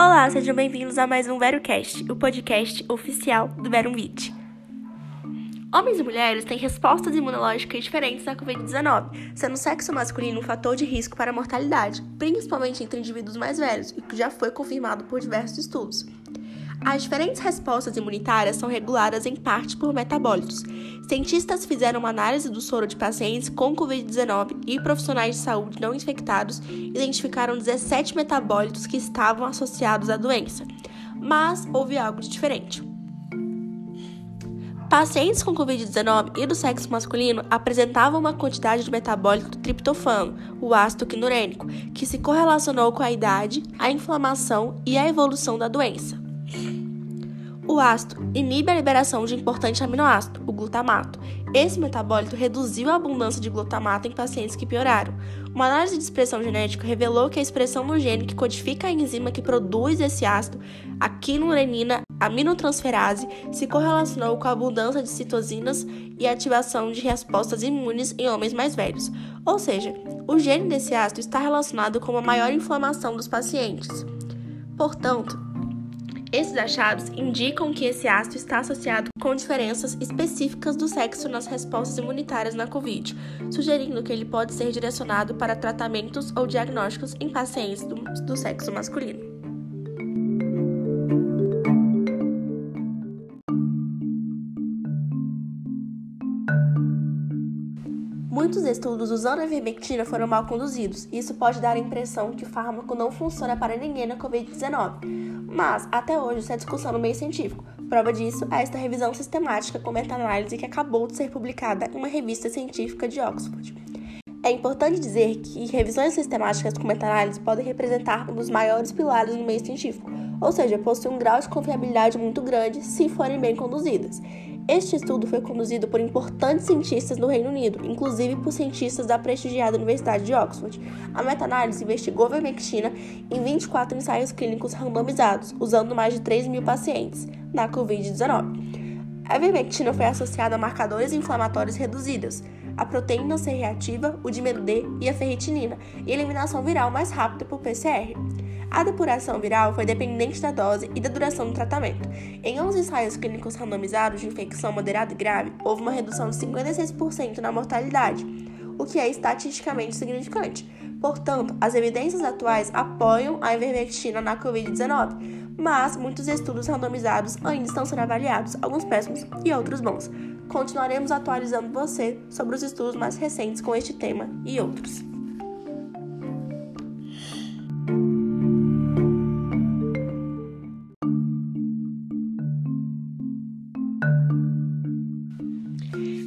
Olá, sejam bem-vindos a mais um VeroCast, o podcast oficial do VeroVit. Homens e mulheres têm respostas imunológicas diferentes à Covid-19, sendo o sexo masculino um fator de risco para a mortalidade, principalmente entre indivíduos mais velhos, e que já foi confirmado por diversos estudos. As diferentes respostas imunitárias são reguladas em parte por metabólitos. Cientistas fizeram uma análise do soro de pacientes com Covid-19 e profissionais de saúde não infectados identificaram 17 metabólitos que estavam associados à doença. Mas houve algo de diferente. Pacientes com Covid-19 e do sexo masculino apresentavam uma quantidade de metabólito do triptofano, o ácido quinurênico, que se correlacionou com a idade, a inflamação e a evolução da doença. O ácido inibe a liberação de importante aminoácido, o glutamato. Esse metabólito reduziu a abundância de glutamato em pacientes que pioraram. Uma análise de expressão genética revelou que a expressão no gene que codifica a enzima que produz esse ácido, a quinurenina aminotransferase, se correlacionou com a abundância de citosinas e ativação de respostas imunes em homens mais velhos. Ou seja, o gene desse ácido está relacionado com uma maior inflamação dos pacientes. Portanto, esses achados indicam que esse ácido está associado com diferenças específicas do sexo nas respostas imunitárias na Covid, sugerindo que ele pode ser direcionado para tratamentos ou diagnósticos em pacientes do, do sexo masculino. Muitos estudos usando a ivermectina foram mal conduzidos, e isso pode dar a impressão que o fármaco não funciona para ninguém na Covid-19. Mas, até hoje, isso é discussão no meio científico. Prova disso é esta revisão sistemática com meta-análise que acabou de ser publicada em uma revista científica de Oxford. É importante dizer que revisões sistemáticas com meta-análise podem representar um dos maiores pilares no meio científico, ou seja, possuem um grau de confiabilidade muito grande se forem bem conduzidas. Este estudo foi conduzido por importantes cientistas no Reino Unido, inclusive por cientistas da prestigiada Universidade de Oxford. A meta-análise investigou vermectina em 24 ensaios clínicos randomizados, usando mais de 3 mil pacientes, na Covid-19. A vermectina foi associada a marcadores inflamatórios reduzidos, a proteína C reativa, o dímero D e a ferritinina, e eliminação viral mais rápida por PCR. A depuração viral foi dependente da dose e da duração do tratamento. Em 11 ensaios clínicos randomizados de infecção moderada e grave, houve uma redução de 56% na mortalidade, o que é estatisticamente significante. Portanto, as evidências atuais apoiam a ivermectina na Covid-19, mas muitos estudos randomizados ainda estão sendo avaliados, alguns péssimos e outros bons. Continuaremos atualizando você sobre os estudos mais recentes com este tema e outros.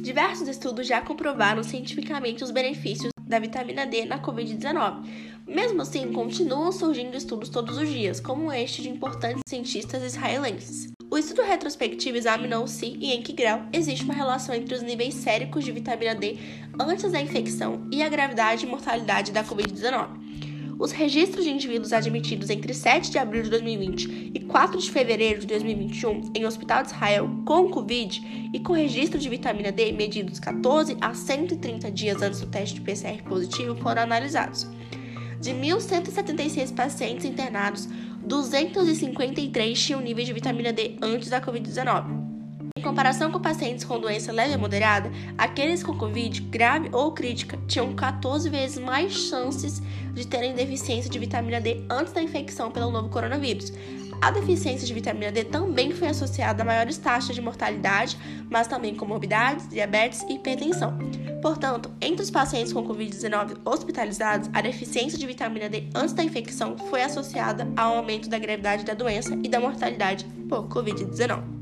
Diversos estudos já comprovaram cientificamente os benefícios da vitamina D na Covid-19. Mesmo assim, continuam surgindo estudos todos os dias, como este de importantes cientistas israelenses. O estudo retrospectivo examinou se e em que grau existe uma relação entre os níveis séricos de vitamina D antes da infecção e a gravidade e mortalidade da Covid-19. Os registros de indivíduos admitidos entre 7 de abril de 2020 e 4 de fevereiro de 2021 em Hospital de Israel com Covid e com registro de vitamina D medidos 14 a 130 dias antes do teste de PCR positivo foram analisados. De 1.176 pacientes internados, 253 tinham níveis de vitamina D antes da Covid-19. Em comparação com pacientes com doença leve a moderada, aqueles com Covid grave ou crítica tinham 14 vezes mais chances de terem deficiência de vitamina D antes da infecção pelo novo coronavírus. A deficiência de vitamina D também foi associada a maiores taxas de mortalidade, mas também com morbidades, diabetes e hipertensão. Portanto, entre os pacientes com Covid-19 hospitalizados, a deficiência de vitamina D antes da infecção foi associada ao aumento da gravidade da doença e da mortalidade por Covid-19.